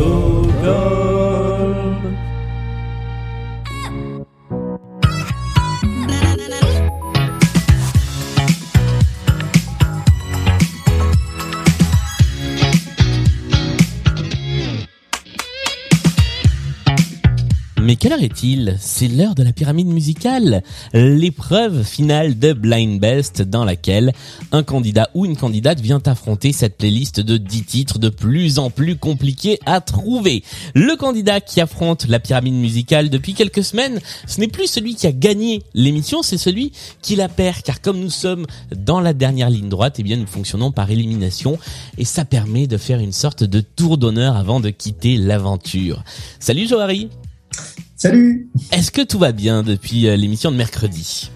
Go quelle heure est-il C'est l'heure de la pyramide musicale, l'épreuve finale de Blind Best dans laquelle un candidat ou une candidate vient affronter cette playlist de 10 titres de plus en plus compliqués à trouver. Le candidat qui affronte la pyramide musicale depuis quelques semaines, ce n'est plus celui qui a gagné l'émission, c'est celui qui la perd car comme nous sommes dans la dernière ligne droite, eh bien nous fonctionnons par élimination et ça permet de faire une sorte de tour d'honneur avant de quitter l'aventure. Salut Johari Salut Est-ce que tout va bien depuis euh, l'émission de mercredi?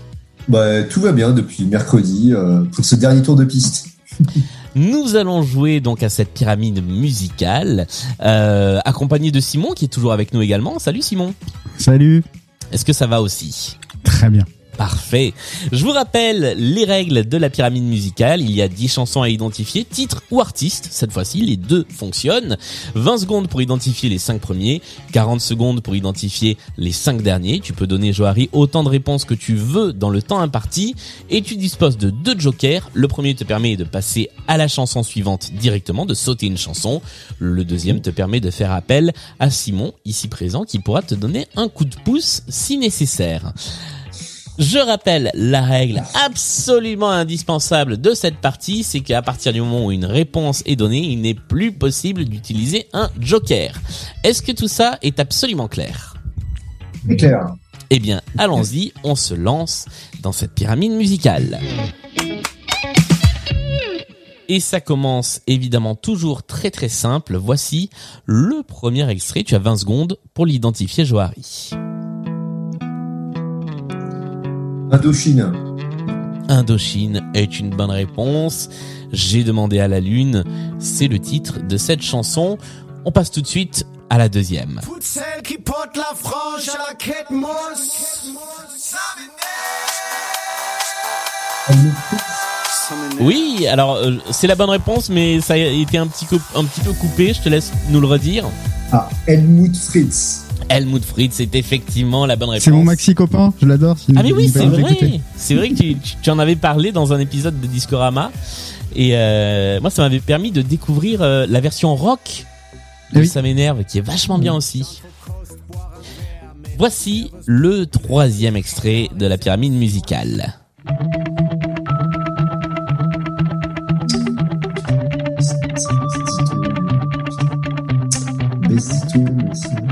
Bah, Tout va bien depuis mercredi euh, pour ce dernier tour de piste. Nous allons jouer donc à cette pyramide musicale, euh, accompagné de Simon qui est toujours avec nous également. Salut Simon Salut Est-ce que ça va aussi? Très bien. Parfait. Je vous rappelle les règles de la pyramide musicale. Il y a 10 chansons à identifier, titre ou artiste. Cette fois-ci, les deux fonctionnent. 20 secondes pour identifier les 5 premiers, 40 secondes pour identifier les 5 derniers. Tu peux donner, Joari, autant de réponses que tu veux dans le temps imparti. Et tu disposes de deux jokers. Le premier te permet de passer à la chanson suivante directement, de sauter une chanson. Le deuxième te permet de faire appel à Simon, ici présent, qui pourra te donner un coup de pouce si nécessaire. Je rappelle la règle absolument indispensable de cette partie, c'est qu'à partir du moment où une réponse est donnée, il n'est plus possible d'utiliser un joker. Est-ce que tout ça est absolument clair? C'est clair. Eh bien, allons-y, on se lance dans cette pyramide musicale. Et ça commence évidemment toujours très très simple. Voici le premier extrait. Tu as 20 secondes pour l'identifier, Johari. Indochine. Indochine est une bonne réponse. J'ai demandé à la lune. C'est le titre de cette chanson. On passe tout de suite à la deuxième. Toutes celles qui portent la frange à la quête mousse. Oui, alors euh, c'est la bonne réponse, mais ça a été un petit, coup- un petit peu coupé. Je te laisse nous le redire. Ah, Helmut Fritz. Helmut Fritz est effectivement la bonne réponse. C'est mon maxi copain, je l'adore. Ah mais oui, c'est vrai. C'est vrai que tu, en avais parlé dans un épisode de Discorama. Et euh, moi, ça m'avait permis de découvrir euh, la version rock de oui. Ça m'énerve, qui est vachement bien aussi. Voici le troisième extrait de la pyramide musicale. Besito.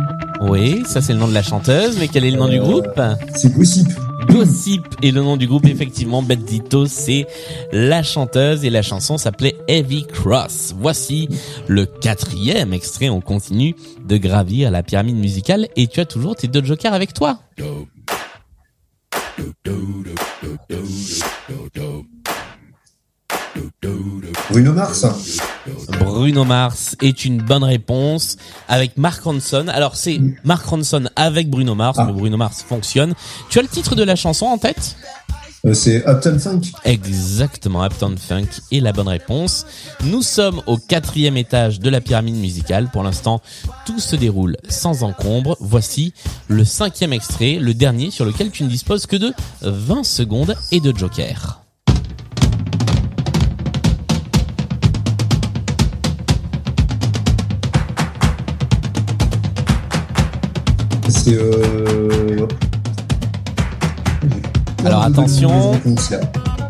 Oui, ça c'est le nom de la chanteuse, mais quel est le nom du Euh, groupe C'est Gossip. Gossip est le nom du groupe, effectivement. Bettito, c'est la chanteuse et la chanson s'appelait Heavy Cross. Voici le quatrième extrait. On continue de gravir la pyramide musicale et tu as toujours tes deux jokers avec toi. Bruno Mars. Bruno Mars est une bonne réponse avec Mark Ronson. Alors c'est Mark Ronson avec Bruno Mars, Ah. mais Bruno Mars fonctionne. Tu as le titre de la chanson en tête? Euh, c'est Upton Funk. Exactement, Uptown Funk est la bonne réponse. Nous sommes au quatrième étage de la pyramide musicale. Pour l'instant, tout se déroule sans encombre. Voici le cinquième extrait, le dernier sur lequel tu ne disposes que de 20 secondes et de joker. C'est euh... Alors, attention.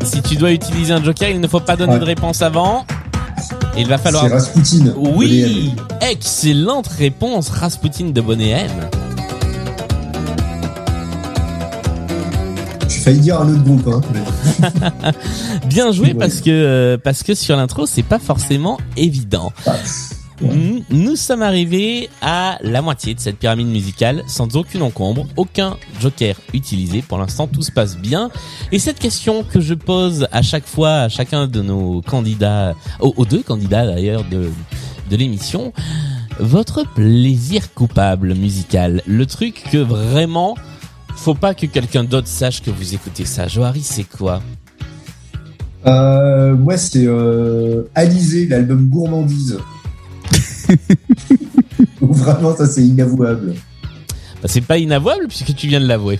Si tu dois utiliser un joker, il ne faut pas donner Ouais. de réponse avant. Il va falloir... C'est Rasputin. Oui, excellente réponse, Rasputin de Bonnet M. J'ai failli dire un autre groupe. Hein. Bien joué Ouais. parce que euh, parce que sur l'intro c'est pas forcément évident. Ah. Nous, nous sommes arrivés à la moitié de cette pyramide musicale sans aucune encombre, aucun joker utilisé. Pour l'instant, tout se passe bien. Et cette question que je pose à chaque fois à chacun de nos candidats, aux, aux deux candidats d'ailleurs de, de l'émission, votre plaisir coupable musical, le truc que vraiment faut pas que quelqu'un d'autre sache que vous écoutez ça. Johari, c'est quoi? Euh, moi, c'est euh, Alizé, l'album Gourmandise. Donc vraiment, ça c'est inavouable. Bah, c'est pas inavouable puisque tu viens de l'avouer.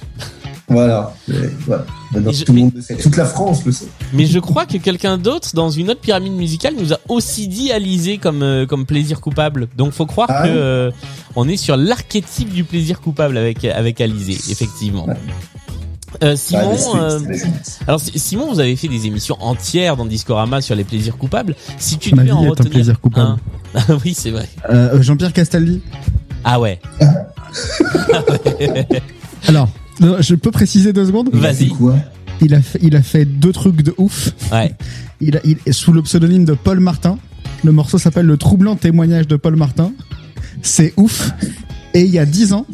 Voilà. Mais, voilà. Maintenant, Et je- tout le monde le sait. Toute la France le sait. Mais je crois que quelqu'un d'autre dans une autre pyramide musicale nous a aussi dit Alizé comme euh, comme plaisir coupable. Donc faut croire Ah que euh, on est sur l'archétype du plaisir coupable avec avec Alizé, effectivement. Ouais. Euh, Simon, euh, alors Si- Simon, vous avez fait des émissions entières dans Discorama sur les plaisirs coupables. Si tu devais en est un retenir plaisir coupable. un- oui, c'est vrai. Euh, Jean-Pierre Castaldi. Ah ouais. Alors, non, je peux préciser deux secondes? Il a Vas-y. fait quoi? Il a, fait, il a fait deux trucs de ouf. Ouais. Il a, il, sous le pseudonyme de Paul Martin. Le morceau s'appelle Le troublant témoignage de Paul Martin. C'est ouf. Et il y a dix ans,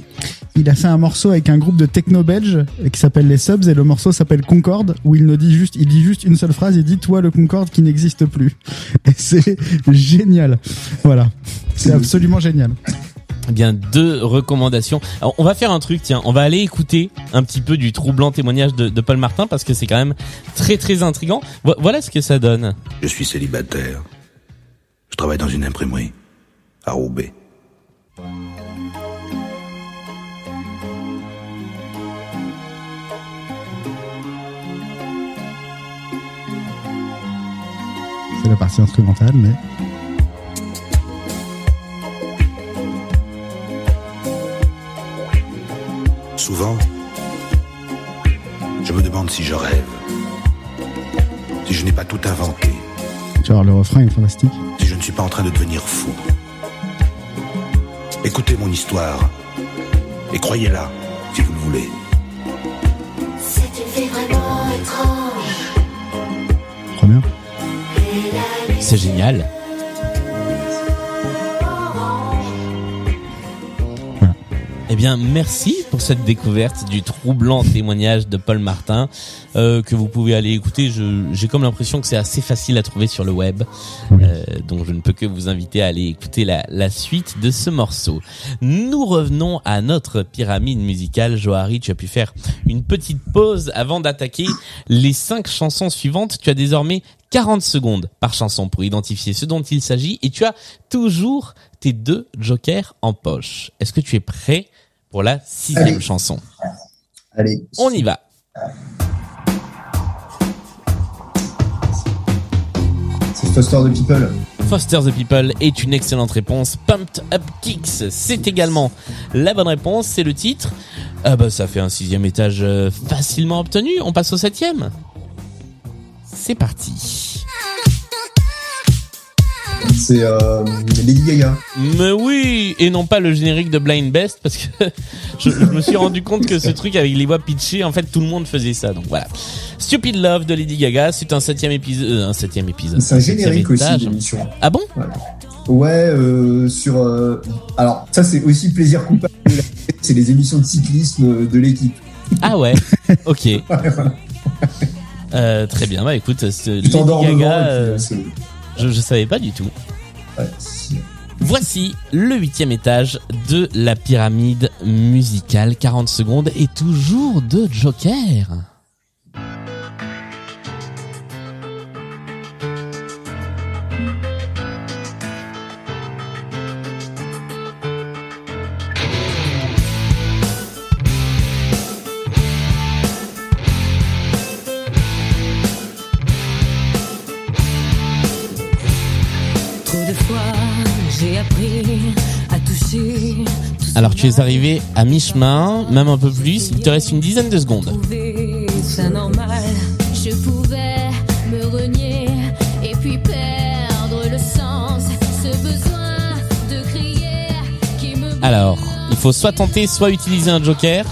il a fait un morceau avec un groupe de techno belge qui s'appelle les Subs et le morceau s'appelle Concorde où il ne dit juste, il dit juste une seule phrase. Il dit toi le Concorde qui n'existe plus. Et c'est génial. Voilà. C'est absolument génial. Eh bien, deux recommandations. Alors, on va faire un truc, tiens, on va aller écouter un petit peu du troublant témoignage de, de Paul Martin parce que c'est quand même très très intrigant. Vo- voilà ce que ça donne. Je suis célibataire. Je travaille dans une imprimerie. À Roubaix. La partie instrumentale, mais Souvent, je me demande si je rêve. Si je n'ai pas tout inventé. genre le refrain est fantastique. Si je ne suis pas en train de devenir fou. Écoutez mon histoire. Et croyez-la, si vous le voulez. C'est génial. Bien, merci pour cette découverte du troublant témoignage de Paul Martin euh, que vous pouvez aller écouter. J'ai comme l'impression que c'est assez facile à trouver sur le web, Euh, donc je ne peux que vous inviter à aller écouter la, la suite de ce morceau. Nous revenons à notre pyramide musicale. Johari, tu as pu faire une petite pause avant d'attaquer les cinq chansons suivantes. Tu as désormais 40 secondes par chanson pour identifier ce dont il s'agit et tu as toujours tes deux jokers en poche. Est-ce que tu es prêt pour la sixième Allez. chanson Allez. On y va. C'est Foster the People. Foster the People est une excellente réponse. Pumped Up Kicks, c'est également la bonne réponse. C'est le titre. Ah bah ça fait un sixième étage euh, facilement obtenu. On passe au septième. C'est parti. C'est euh, Lady Gaga. Mais oui, et non pas le générique de Blind Best parce que je, je me suis rendu compte que ce truc avec les voix pitchées, en fait tout le monde faisait ça. Donc voilà. Stupid Love de Lady Gaga, c'est un septième épisode, euh, un septième épisode. C'est un générique aussi d'émission. Ah bon? Ouais, euh, sur. euh, alors, ça, c'est aussi plaisir coupable. C'est les émissions de cyclisme de l'équipe. Ah ouais. Ok. Euh, très bien. Bah écoute, Lady. Gaga, puis, je, je savais pas du tout. Voici le huitième étage de la pyramide musicale. 40 secondes et toujours de Joker. Alors tu es arrivé à mi-chemin, même un peu plus. Il te reste une dizaine de secondes. trouver ça normal. Je pouvais me renier et puis perdre le sens. Ce besoin de crier qui me. Alors, il faut soit tenter, soit utiliser un Joker.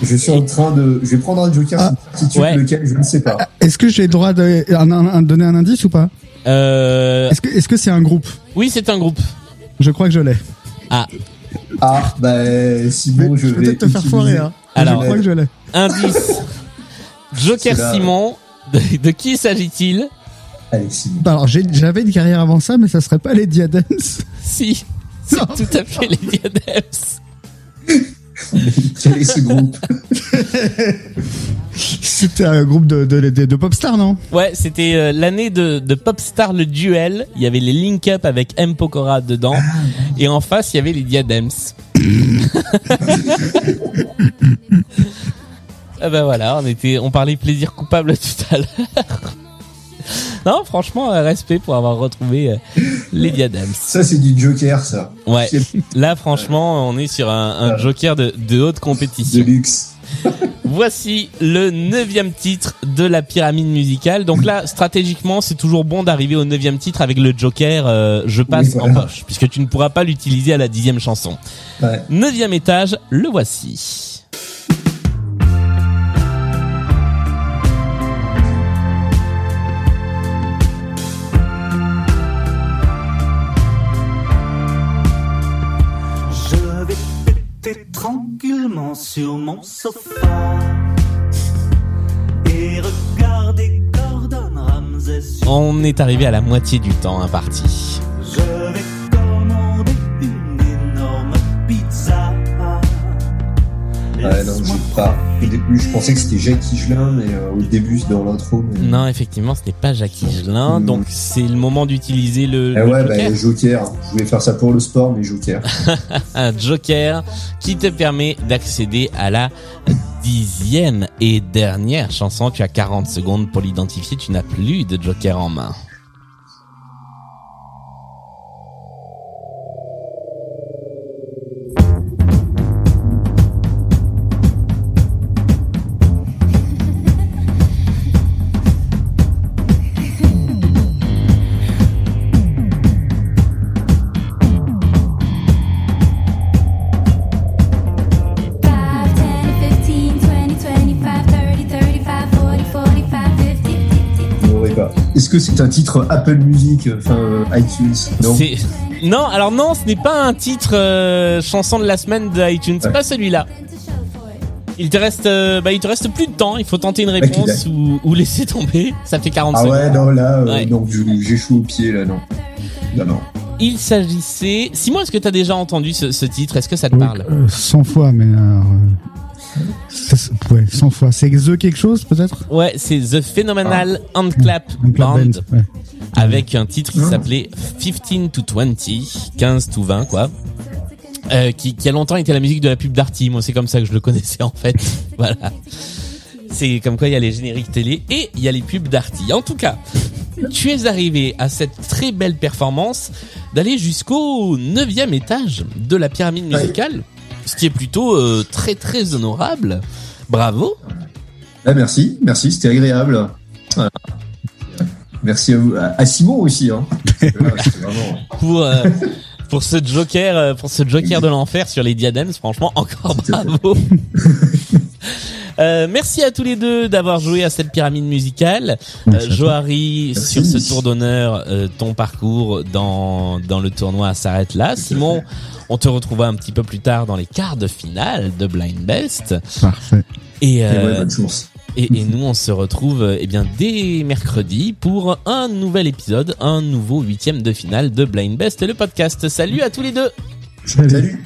Je suis en train de. Je vais prendre un joker Ah. Ouais. lequel je ne sais pas. Est-ce que j'ai le droit de un- un- un- donner un indice ou pas? Euh... Est-ce que est-ce que c'est un groupe? Oui, c'est un groupe. Je crois que je l'ai. Ah, Ah, bah, si bon, je je vais peut-être te faire utiliser- foirer. Hein. Alors- je crois que je l'ai. indice. Joker là. Simon. De, de qui s'agit-il? Bah, Alors j'avais une carrière avant ça, mais ça serait pas les Adams. Si, c'est tout à fait les Adams. Quel est ce groupe C'était un groupe de, de, de, de pop stars, non? Ouais, c'était euh, l'année de, de Popstar le duel. Il y avait les Link Up avec M Pokora dedans. Et en face, il y avait les Diadems. ah ben voilà, on était, on parlait plaisir coupable tout à l'heure. non, franchement, euh, respect pour avoir retrouvé euh, les Diadems. Ça, c'est du Joker, ça. Ouais. Là, franchement, on est sur un, un joker de, de haute de compétition. luxe. Voici le neuvième titre de la pyramide musicale. Donc là, stratégiquement, c'est toujours bon d'arriver au neuvième titre avec le joker euh, je passe Oui, voilà. en poche, puisque tu ne pourras pas l'utiliser à la dixième chanson. Ouais. Neuvième étage, le voici. Tranquillement sur mon sofa et regarder Gordon Ramsay sur... On est arrivé à la moitié du temps imparti. Je vais commander une énorme pizza. Ouais, non, pas. Au début, je pensais que c'était Jacques Higelin, mais euh, au début, dans l'intro. Mais... Non, effectivement, ce n'est pas Jacques Higelin, Mm. donc c'est le moment d'utiliser le, le ouais, joker. bah, Joker. Je voulais faire ça pour le sport, mais Joker. un joker qui te permet d'accéder à la dixième et dernière chanson. Tu as 40 secondes pour l'identifier. Tu n'as plus de joker en main. Que c'est un titre Apple Music, euh, enfin euh, iTunes Non. Non, alors non, ce n'est pas un titre euh, chanson de la semaine de iTunes. C'est Ouais. pas celui-là. Il te reste, euh, bah, il te reste plus de temps. Il faut tenter une réponse ou, ou laisser tomber. Ça fait 40 Ah secondes. ouais, non, là, euh, Ouais. non, chaud au pied, là, non. Non, non. Il s'agissait. Simon, est-ce que tu as déjà entendu ce, ce titre? Est-ce que ça te Oui, parle? euh, 100 fois, mais ouais, 100 fois. C'est The quelque chose, peut-être? Ouais, c'est The Phenomenal Handclap Un club Band. band, ouais. avec un titre qui Ah. s'appelait 15 to 20, 15 to 20 quoi. Euh, qui, qui a longtemps été la musique de la pub Darty, moi c'est comme ça que je le connaissais en fait. voilà. C'est comme quoi il y a les génériques télé et il y a les pubs Darty. En tout cas, tu es arrivé à cette très belle performance d'aller jusqu'au neuvième étage de la pyramide musicale, ce qui est plutôt euh, très très honorable. Bravo. Ah, merci, merci, c'était agréable. Voilà. Merci à, vous, à, Simon aussi. Hein. Là, vraiment... pour euh, pour ce joker euh, pour ce joker de l'enfer sur les diadèmes franchement encore bravo Euh, merci à tous les deux d'avoir joué à cette pyramide musicale. Euh. Johari, sur ce tour d'honneur, euh, ton parcours dans, dans le tournoi s'arrête là. Simon, on te retrouvera un petit peu plus tard dans les quarts de finale de Blind Best. Parfait. Et, Et euh, ouais, bonne chance. et, et nous, on se retrouve euh, eh bien dès mercredi pour un nouvel épisode, un nouveau huitième de finale de Blind Best, le podcast. Salut à tous les deux Salut. Salut